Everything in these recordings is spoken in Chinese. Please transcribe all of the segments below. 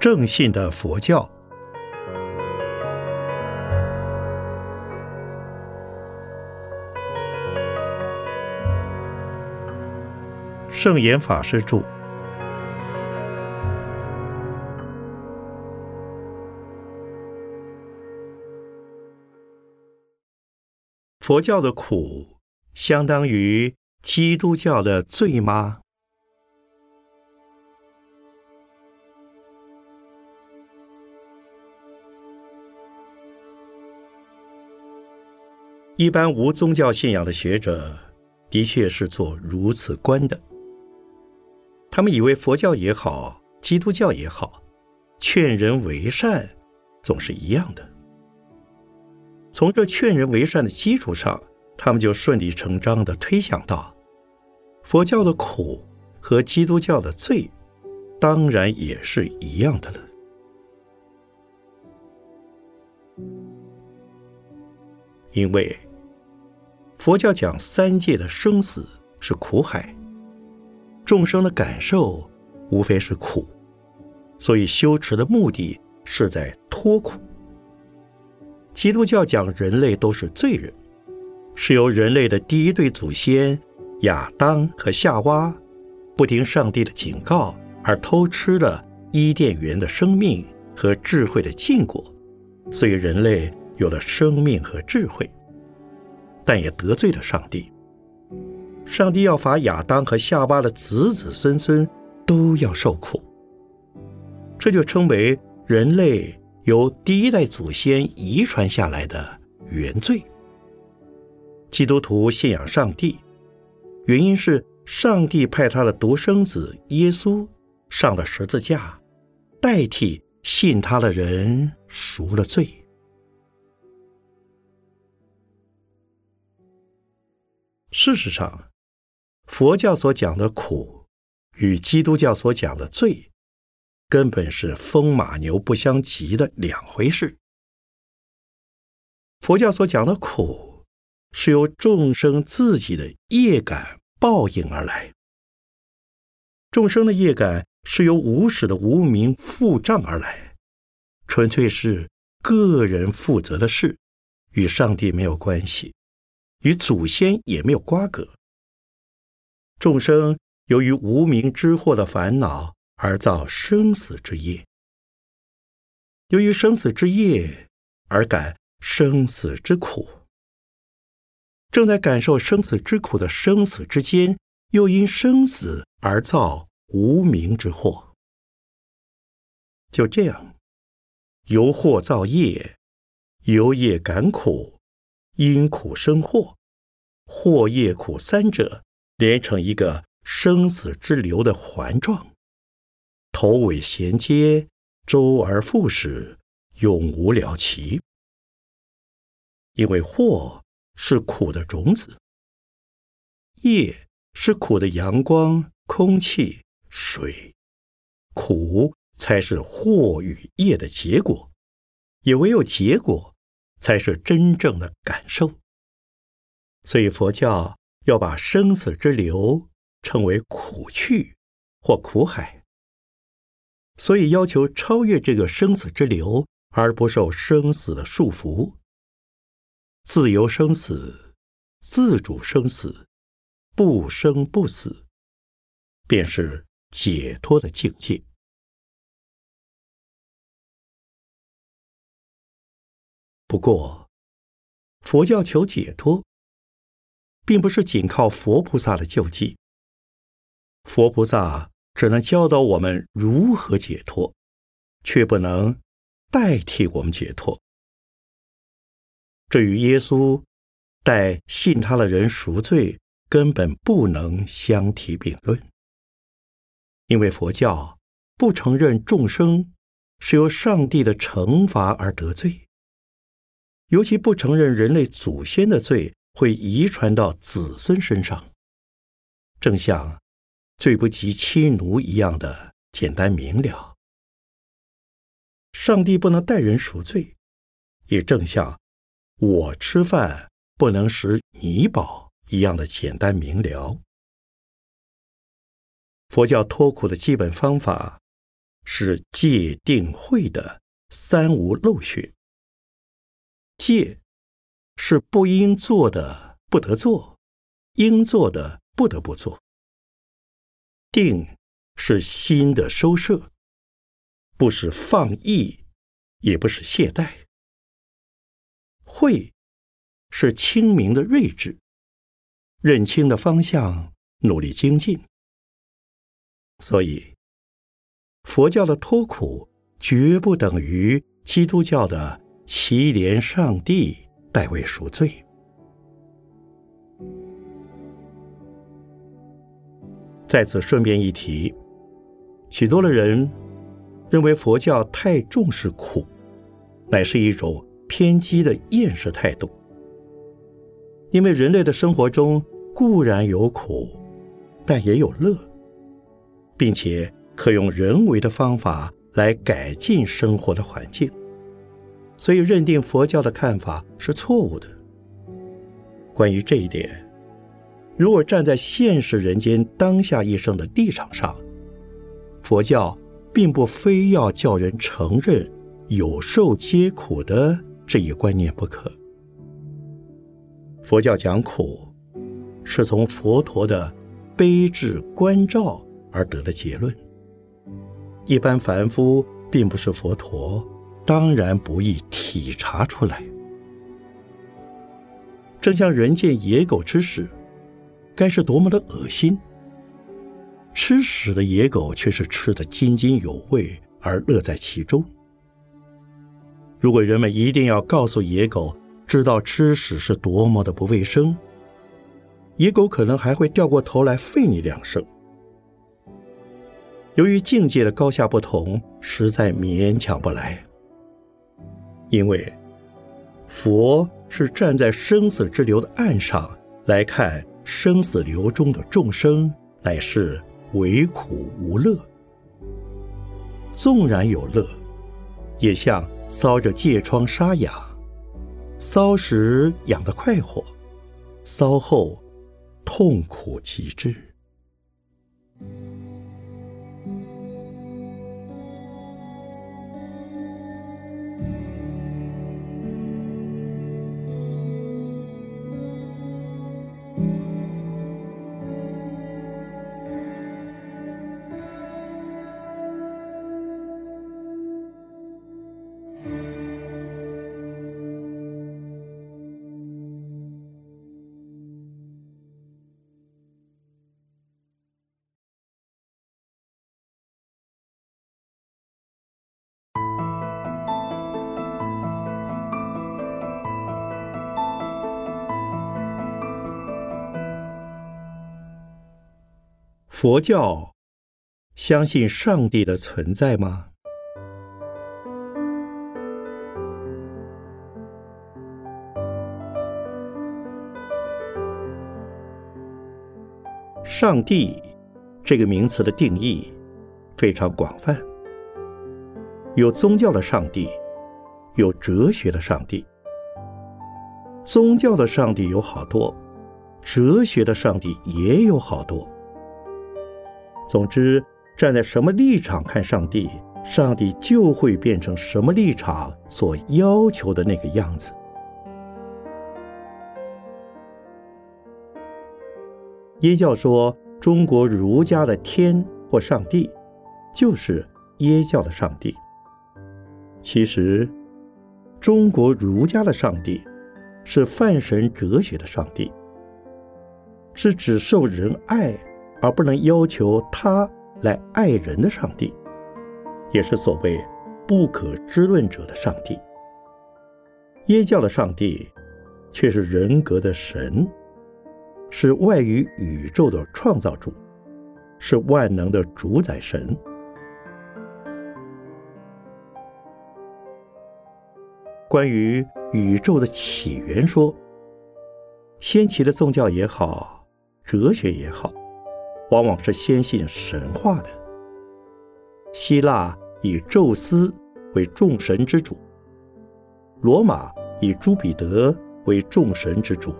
正信的佛教。圣严法师著。佛教的苦，相当于基督教的罪吗？一般无宗教信仰的学者，的确是做如此观的。他们以为佛教也好，基督教也好，劝人为善，总是一样的。从这劝人为善的基础上，他们就顺理成章地推想到，佛教的苦和基督教的罪，当然也是一样的了。因为佛教讲三界的生死是苦海，众生的感受无非是苦，所以修持的目的是在脱苦。基督教讲人类都是罪人，是由人类的第一对祖先亚当和夏娃不听上帝的警告而偷吃了伊甸园的生命和智慧的禁果，所以人类有了生命和智慧。但也得罪了上帝。上帝要罚亚当和夏娃的子子孙孙都要受苦，这就称为人类由第一代祖先遗传下来的原罪。基督徒信仰上帝，原因是上帝派他的独生子耶稣上了十字架，代替信他的人赎了罪。事实上，佛教所讲的苦与基督教所讲的罪，根本是风马牛不相及的两回事。佛教所讲的苦，是由众生自己的业感报应而来；众生的业感是由无始的无名负障而来，纯粹是个人负责的事，与上帝没有关系。与祖先也没有瓜葛。众生由于无名之祸的烦恼而造生死之业，由于生死之业而感生死之苦。正在感受生死之苦的生死之间，又因生死而造无名之祸。就这样，由祸造业，由业感苦。因苦生祸，祸业苦三者连成一个生死之流的环状，头尾衔接，周而复始，永无了期。因为祸是苦的种子，业是苦的阳光、空气、水，苦才是祸与业的结果，也唯有结果。才是真正的感受。所以佛教要把生死之流称为苦趣或苦海，所以要求超越这个生死之流，而不受生死的束缚，自由生死、自主生死、不生不死，便是解脱的境界。不过，佛教求解脱，并不是仅靠佛菩萨的救济。佛菩萨只能教导我们如何解脱，却不能代替我们解脱。这与耶稣代信他的人赎罪，根本不能相提并论。因为佛教不承认众生是由上帝的惩罚而得罪。尤其不承认人类祖先的罪会遗传到子孙身上，正像罪不及妻奴一样的简单明了。上帝不能代人赎罪，也正像我吃饭不能使你饱一样的简单明了。佛教脱苦的基本方法是戒定慧的三无漏学。戒是不应做的不得做，应做的不得不做。定是心的收摄，不是放逸，也不是懈怠。慧是清明的睿智，认清的方向，努力精进。所以，佛教的脱苦绝不等于基督教的祈怜上帝代为赎罪。在此顺便一提，许多的人认为佛教太重视苦，乃是一种偏激的厌世态度。因为人类的生活中固然有苦，但也有乐。并且可用人为的方法来改进生活的环境，所以认定佛教的看法是错误的。关于这一点，如果站在现实人间当下一生的立场上，佛教并不非要叫人承认有受皆苦的这一观念不可。佛教讲苦，是从佛陀的悲智关照。而得的结论，一般凡夫并不是佛陀，当然不易体察出来。正像人见野狗吃屎，该是多么的恶心！吃屎的野狗却是吃得津津有味，而乐在其中。如果人们一定要告诉野狗，知道吃屎是多么的不卫生，野狗可能还会掉过头来吠你两声。由于境界的高下不同，实在勉强不来。因为佛是站在生死之流的岸上来看生死流中的众生，乃是唯苦无乐。纵然有乐，也像搔着疥疮沙哑，搔时痒得快活，搔后痛苦极致。佛教相信上帝的存在吗？上帝这个名词的定义非常广泛，有宗教的上帝，有哲学的上帝。宗教的上帝有好多，哲学的上帝也有好多。总之，站在什么立场看上帝，上帝就会变成什么立场所要求的那个样子。耶教说，中国儒家的天或上帝，就是耶教的上帝。其实，中国儒家的上帝是泛神哲学的上帝，是只受人爱。而不能要求他来爱人的上帝，也是所谓不可知论者的上帝。耶教的上帝却是人格的神，是外于宇宙的创造主，是万能的主宰神。关于宇宙的起源说，先期的宗教也好，哲学也好。往往是先信神话的。希腊以宙斯为众神之主，罗马以朱彼得为众神之主。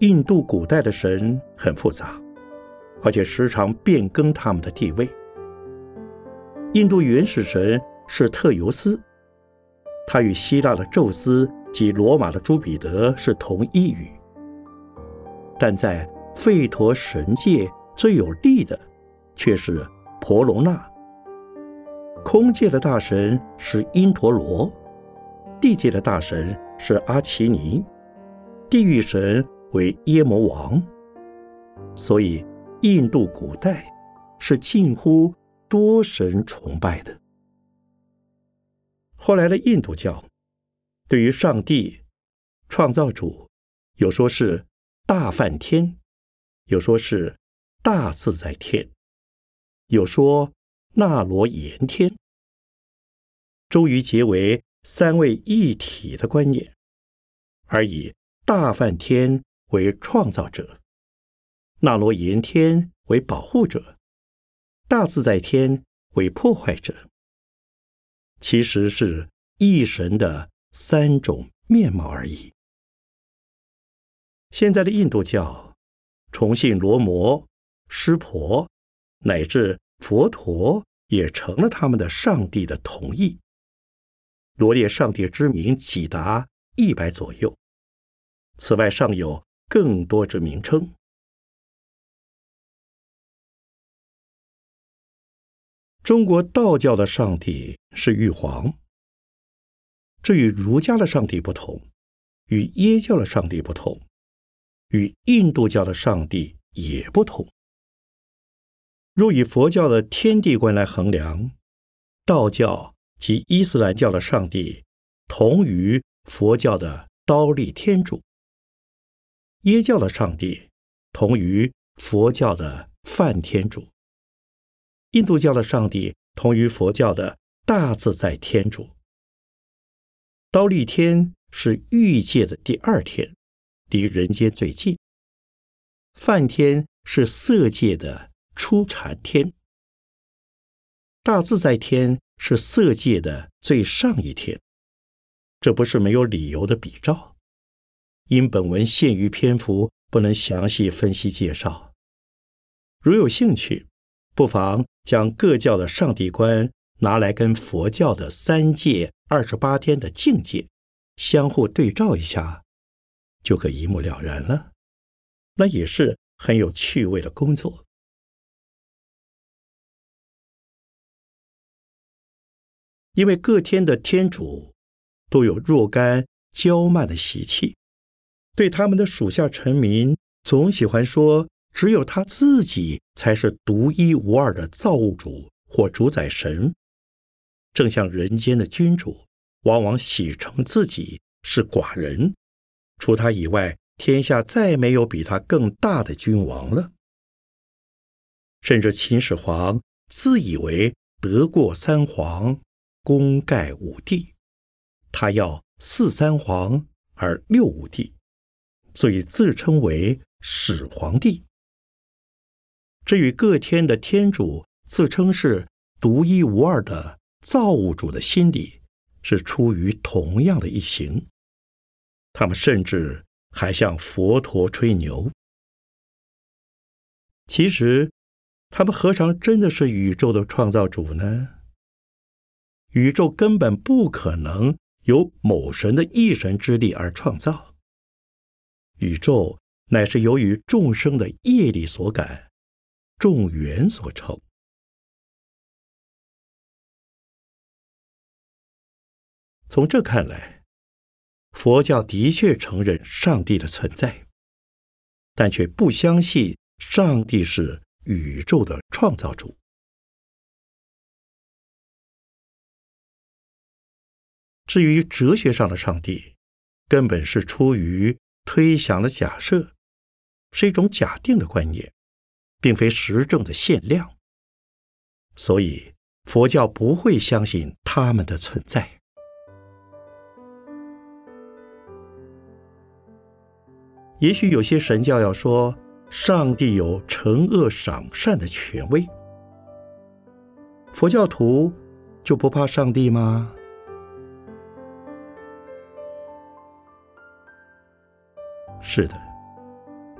印度古代的神很复杂，而且时常变更他们的地位。印度原始神是特尤斯，他与希腊的宙斯及罗马的朱彼得是同一语。但在吠陀神界最有力的，却是婆罗那。空界的大神是因陀罗，地界的大神是阿奇尼，地狱神为耶摩王。所以，印度古代是近乎多神崇拜的。后来的印度教，对于上帝、创造主，有说是大梵天，有说是大自在天，有说。那罗延天，终于结为三位一体的观念，而以大梵天为创造者，那罗延天为保护者，大自在天为破坏者，其实是一神的三种面貌而已。现在的印度教崇信罗摩、湿婆，乃至佛陀。也成了他们的上帝的同意。罗列上帝之名几达一百左右，此外尚有更多之名称。中国道教的上帝是玉皇，这与儒家的上帝不同，与耶教的上帝不同，与印度教的上帝也不同。若以佛教的天地观来衡量，道教及伊斯兰教的上帝同于佛教的刀立天主；耶教的上帝同于佛教的梵天主；印度教的上帝同于佛教的大自在天主。刀立天是欲界的第二天，离人间最近；梵天是色界的。初禅天，大自在天是色界的最上一天，这不是没有理由的比照。因本文限于篇幅，不能详细分析介绍。如有兴趣，不妨将各教的上帝观拿来跟佛教的三界二十八天的境界相互对照一下，就可一目了然了。那也是很有趣味的工作。因为各天的天主都有若干骄慢的习气，对他们的属下臣民总喜欢说，只有他自己才是独一无二的造物主或主宰神。正像人间的君主，往往喜称自己是寡人，除他以外，天下再没有比他更大的君王了。甚至秦始皇自以为得过三皇。功盖五帝，他要四三皇而六五帝，所以自称为始皇帝。这与各天的天主自称是独一无二的造物主的心理是出于同样的一行。他们甚至还向佛陀吹牛。其实，他们何尝真的是宇宙的创造主呢？宇宙根本不可能由某神的一神之力而创造。宇宙乃是由于众生的业力所感，众缘所成。从这看来，佛教的确承认上帝的存在，但却不相信上帝是宇宙的创造主。至于哲学上的上帝，根本是出于推想的假设，是一种假定的观念，并非实证的限量。所以佛教不会相信他们的存在。也许有些神教要说上帝有惩恶赏善的权威，佛教徒就不怕上帝吗？是的，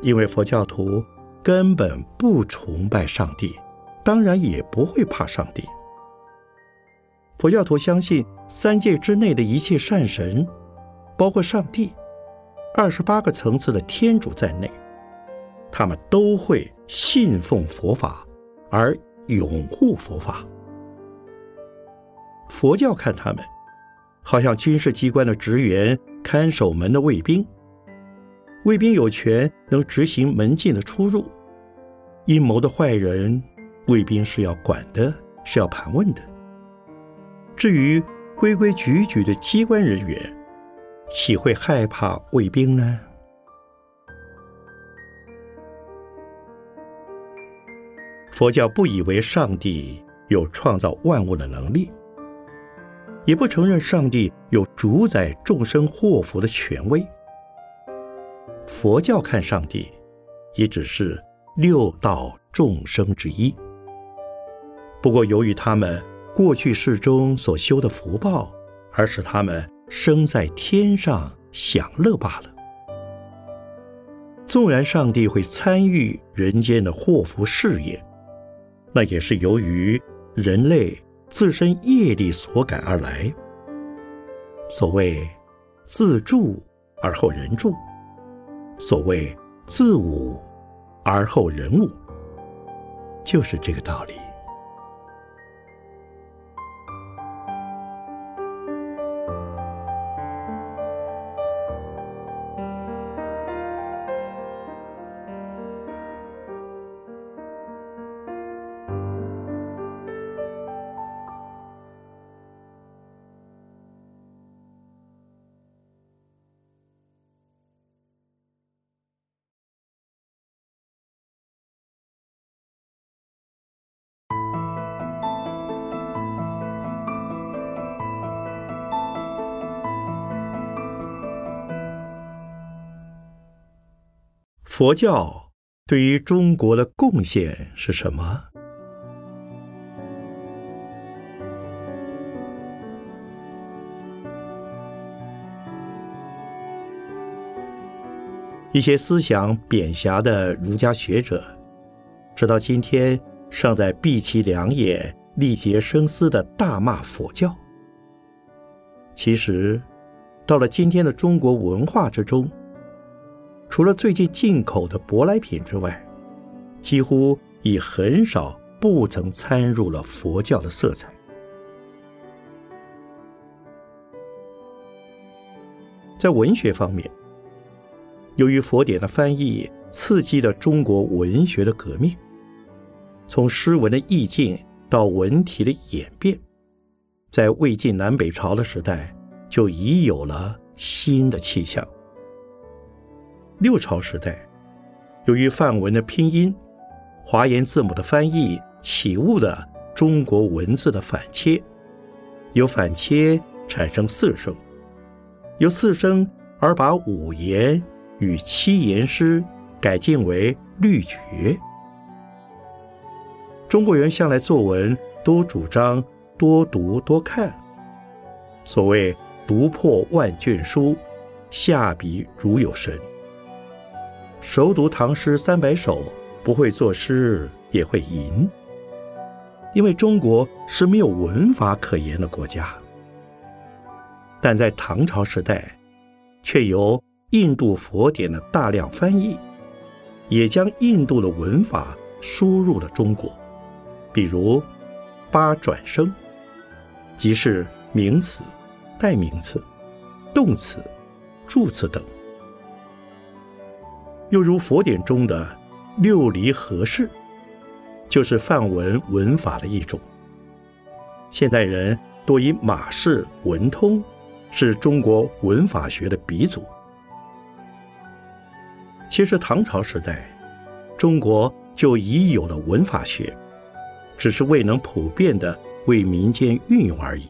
因为佛教徒根本不崇拜上帝，当然也不会怕上帝。佛教徒相信三界之内的一切善神，包括上帝、二十八个层次的天主在内，他们都会信奉佛法而拥护佛法。佛教看他们，好像军事机关的职员看守门的卫兵。卫兵有权能执行门禁的出入，阴谋的坏人，卫兵是要管的，是要盘问的。至于规规矩矩的机关人员，岂会害怕卫兵呢？佛教不以为上帝有创造万物的能力，也不承认上帝有主宰众生祸福的权威。佛教看上帝，也只是六道众生之一。不过，由于他们过去世中所修的福报，而使他们生在天上享乐罢了。纵然上帝会参与人间的祸福事业，那也是由于人类自身业力所感而来。所谓自助而后人助。所谓自侮而后人侮，就是这个道理。佛教对于中国的贡献是什么？一些思想贬狭的儒家学者，直到今天尚在闭其两眼、力竭声嘶的大骂佛教。其实，到了今天的中国文化之中。除了最近进口的舶来品之外，几乎已很少不曾参入了佛教的色彩。在文学方面，由于佛典的翻译刺激了中国文学的革命，从诗文的意境到文体的演变，在魏晋南北朝的时代就已有了新的气象。六朝时代，由于梵文的拼音、华严字母的翻译起悟的中国文字的反切，由反切产生四声，由四声而把五言与七言诗改进为律绝。中国人向来作文都主张多读多看，所谓“读破万卷书，下笔如有神”。熟读唐诗三百首，不会作诗也会吟。因为中国是没有文法可言的国家，但在唐朝时代，却由印度佛典的大量翻译，也将印度的文法输入了中国。比如八转声，即是名词、代名词、动词、助词等。又如佛典中的六离合式，就是梵文文法的一种。现代人多以马氏文通是中国文法学的鼻祖。其实唐朝时代，中国就已有了文法学，只是未能普遍的为民间运用而已。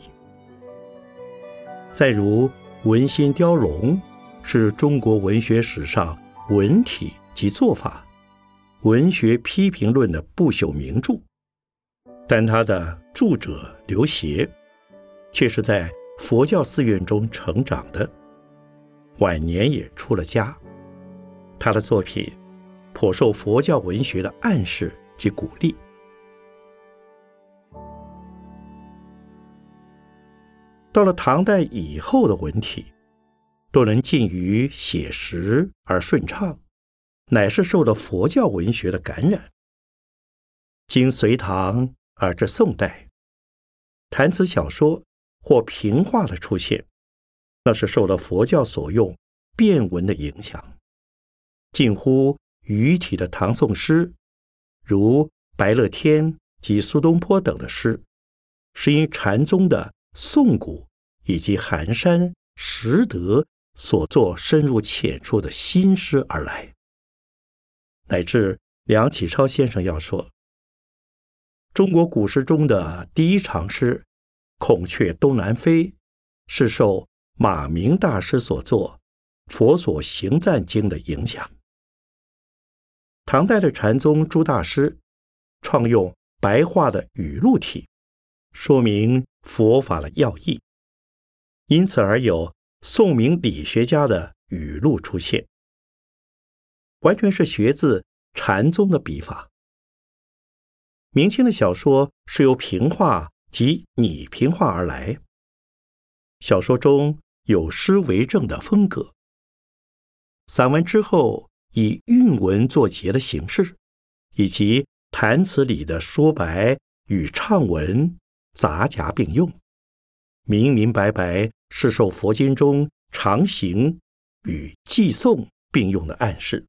再如文心雕龙，是中国文学史上。文体及做法，文学批评论的不朽名著，但他的著者刘勰，却是在佛教寺院中成长的，晚年也出了家。他的作品颇受佛教文学的暗示及鼓励。到了唐代以后的文体，都能近于写实而顺畅，乃是受了佛教文学的感染。经隋唐而至宋代，谈词小说或平话的出现，那是受了佛教所用变文的影响，近乎语体的唐宋诗，如白乐天及苏东坡等的诗，是因禅宗的宋古以及寒山拾得所作深入浅出的新诗而来，乃至梁启超先生要说。中国古诗中的第一长诗《孔雀东南飞》，是受马明大师所作《佛所行赞经》的影响。唐代的禅宗朱大师创用白话的语录体，说明佛法的要义，因此而有宋明理学家的语录出现，完全是学自禅宗的笔法。明清的小说是由平话及拟平话而来，小说中有诗为证的风格，散文之后以韵文作结的形式，以及谈词里的说白与唱文杂夹并用，明明白白是受佛经中常行与寄送并用的暗示。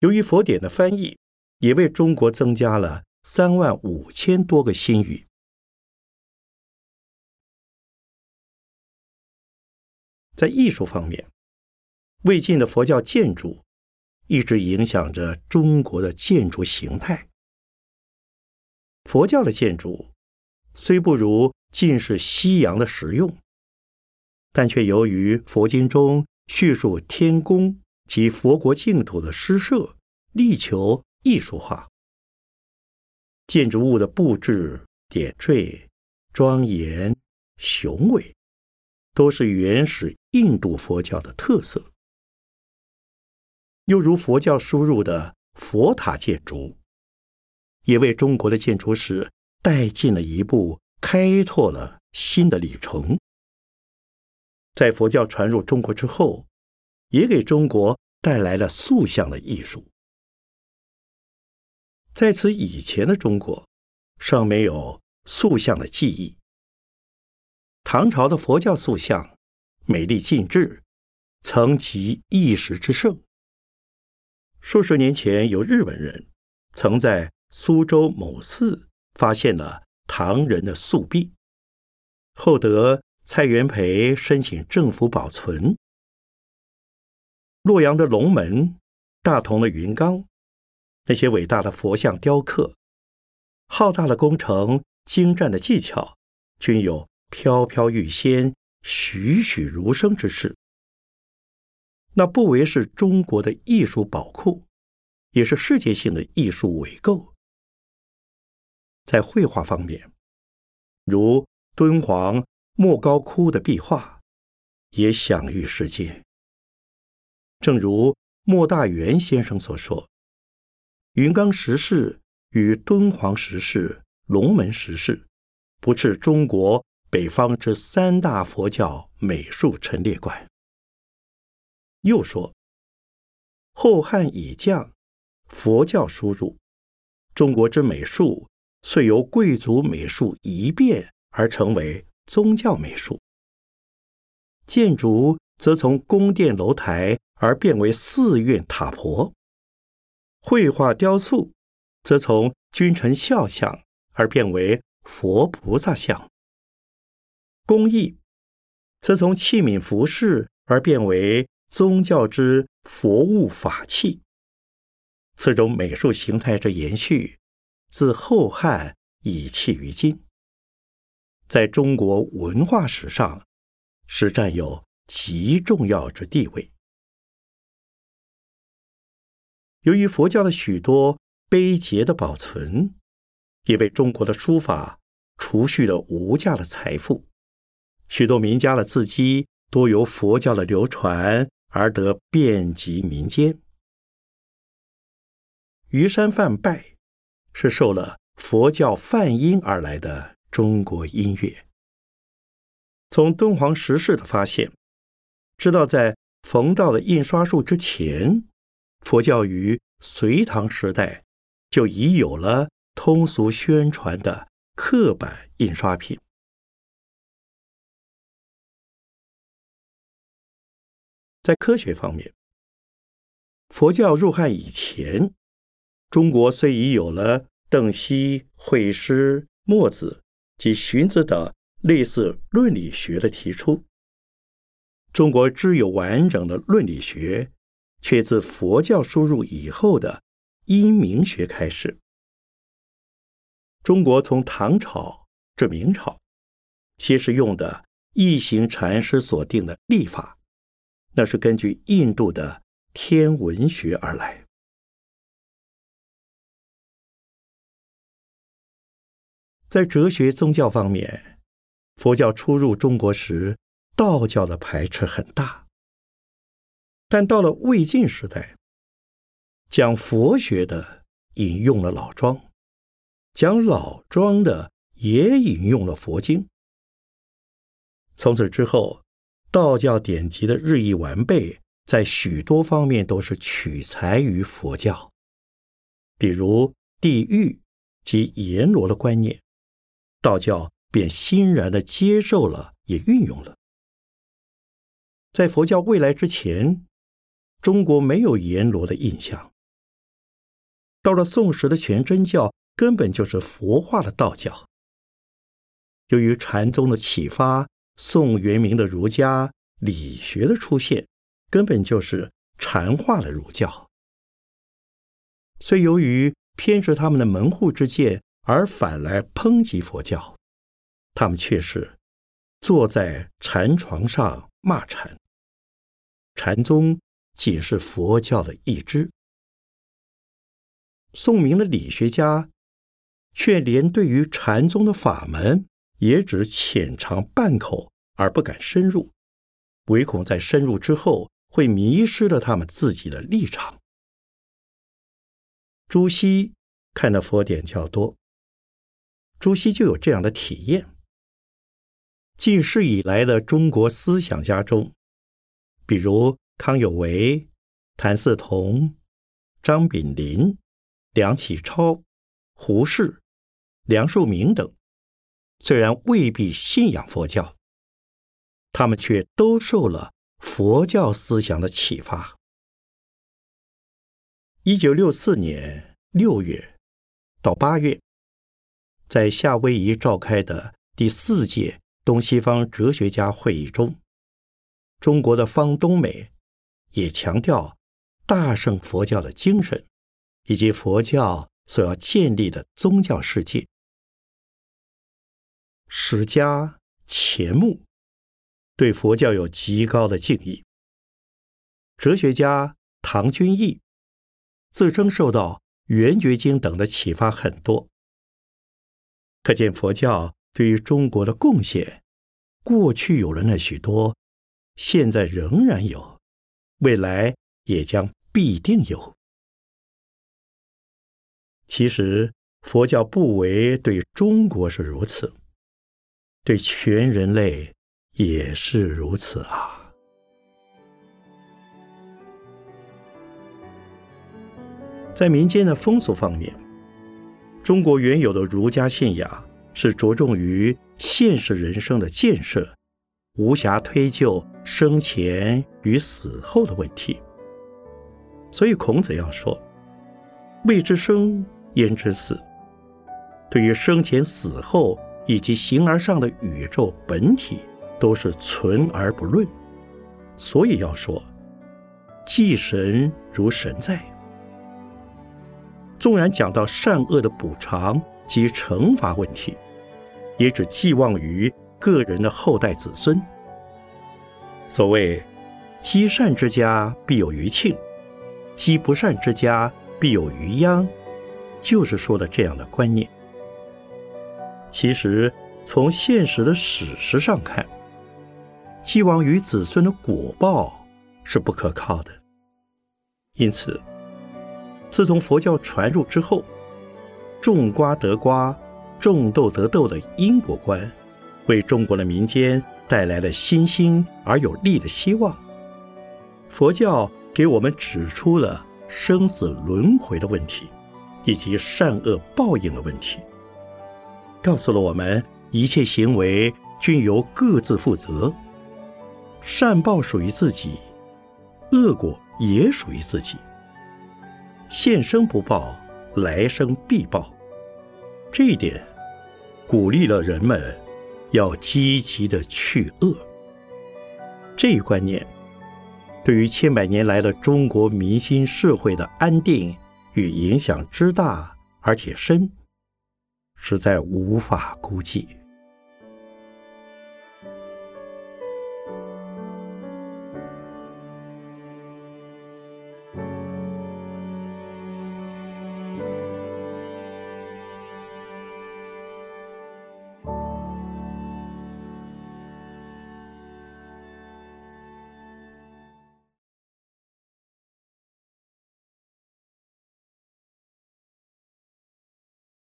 由于佛典的翻译。也为中国增加了三万五千多个新语。在艺术方面，魏晋的佛教建筑一直影响着中国的建筑形态。佛教的建筑虽不如晋世西洋的实用，但却由于佛经中叙述天宫及佛国净土的施设，力求。艺术化建筑物的布置点缀、庄严雄伟，都是原始印度佛教的特色。又如佛教输入的佛塔建筑，也为中国的建筑史带进了一步，开拓了新的里程。在佛教传入中国之后，也给中国带来了塑像的艺术。在此以前的中国，尚没有塑像的记忆。唐朝的佛教塑像美丽尽致，曾集一时之盛。数十年前，有日本人曾在苏州某寺发现了唐人的塑壁，后得蔡元培申请政府保存。洛阳的龙门、大同的云冈。那些伟大的佛像雕刻，浩大的工程、精湛的技巧，均有飘飘欲仙、栩栩如生之势。那不为是中国的艺术宝库，也是世界性的艺术伟构。在绘画方面，如敦煌莫高窟的壁画，也享誉世界。正如莫大元先生所说。云冈石室与敦煌石室、龙门石室，不是中国北方之三大佛教美术陈列馆。又说，后汉以降，佛教输入，中国之美术遂由贵族美术一变而成为宗教美术，建筑则从宫殿楼台而变为寺院塔婆。绘画雕塑，则从君臣肖像而变为佛菩萨像；工艺，则从器皿服饰而变为宗教之佛物法器。此种美术形态之延续，自后汉以弃于今，在中国文化史上是占有极重要之地位。由于佛教的许多碑碣的保存，也为中国的书法储蓄了无价的财富。许多名家的字迹多由佛教的流传而得遍及民间。虞山梵拜是受了佛教梵音而来的中国音乐。从敦煌石室的发现，知道在冯道的印刷术之前，佛教于隋唐时代就已有了通俗宣传的刻板印刷品。在科学方面，佛教入汉以前，中国虽已有了邓析、惠施、墨子及荀子等类似论理学的提出，中国只有完整的论理学，却自佛教输入以后的因明学开始。中国从唐朝至明朝，皆是用的一行禅师所定的历法。那是根据印度的天文学而来。在哲学宗教方面，佛教初入中国时，道教的排斥很大。但到了魏晋时代，讲佛学的引用了老庄，讲老庄的也引用了佛经。从此之后。道教典籍的日益完备，在许多方面都是取材于佛教，比如地狱及阎罗的观念，道教便欣然的接受了，也运用了。在佛教未来之前，中国没有阎罗的印象。到了宋时的全真教，根本就是佛化的道教。由于禅宗的启发。宋元明的儒家理学的出现，根本就是禅化了儒教。虽由于偏执他们的门户之见而反来抨击佛教，他们却是坐在禅床上骂禅。禅宗仅是佛教的一支。宋明的理学家却连对于禅宗的法门。也只浅尝半口，而不敢深入，唯恐在深入之后会迷失了他们自己的立场。朱熹看的佛典较多，朱熹就有这样的体验。近世以来的中国思想家中，比如康有为、谭嗣同、张炳麟、梁启超、胡适、梁漱溟等。虽然未必信仰佛教，他们却都受了佛教思想的启发。一九六四年六月到八月，在夏威夷召开的第四届东西方哲学家会议中，中国的方东美也强调大乘佛教的精神，以及佛教所要建立的宗教世界。史家钱穆对佛教有极高的敬意。哲学家唐君毅自称受到《圆觉经》等的启发很多，可见佛教对于中国的贡献，过去有了那许多，现在仍然有，未来也将必定有。其实佛教不为对中国是如此。对全人类也是如此啊！在民间的风俗方面，中国原有的儒家信仰是着重于现实人生的建设，无暇推究生前与死后的问题。所以孔子要说：“未知生，焉知死？”对于生前死后。以及形而上的宇宙本体都是存而不论，所以要说，祭神如神在。纵然讲到善恶的补偿及惩罚问题，也只寄望于个人的后代子孙。所谓积善之家必有余庆，积不善之家必有余殃，就是说的这样的观念。其实，从现实的史实上看，寄望于子孙的果报是不可靠的。因此，自从佛教传入之后，种瓜得瓜，种豆得豆的因果观，为中国的民间带来了新兴而有力的希望。佛教给我们指出了生死轮回的问题，以及善恶报应的问题，告诉了我们一切行为均由各自负责，善报属于自己，恶果也属于自己。现生不报，来生必报。这一点鼓励了人们要积极的去恶。这一观念对于千百年来的中国民心社会的安定与影响之大而且深，实在无法估计。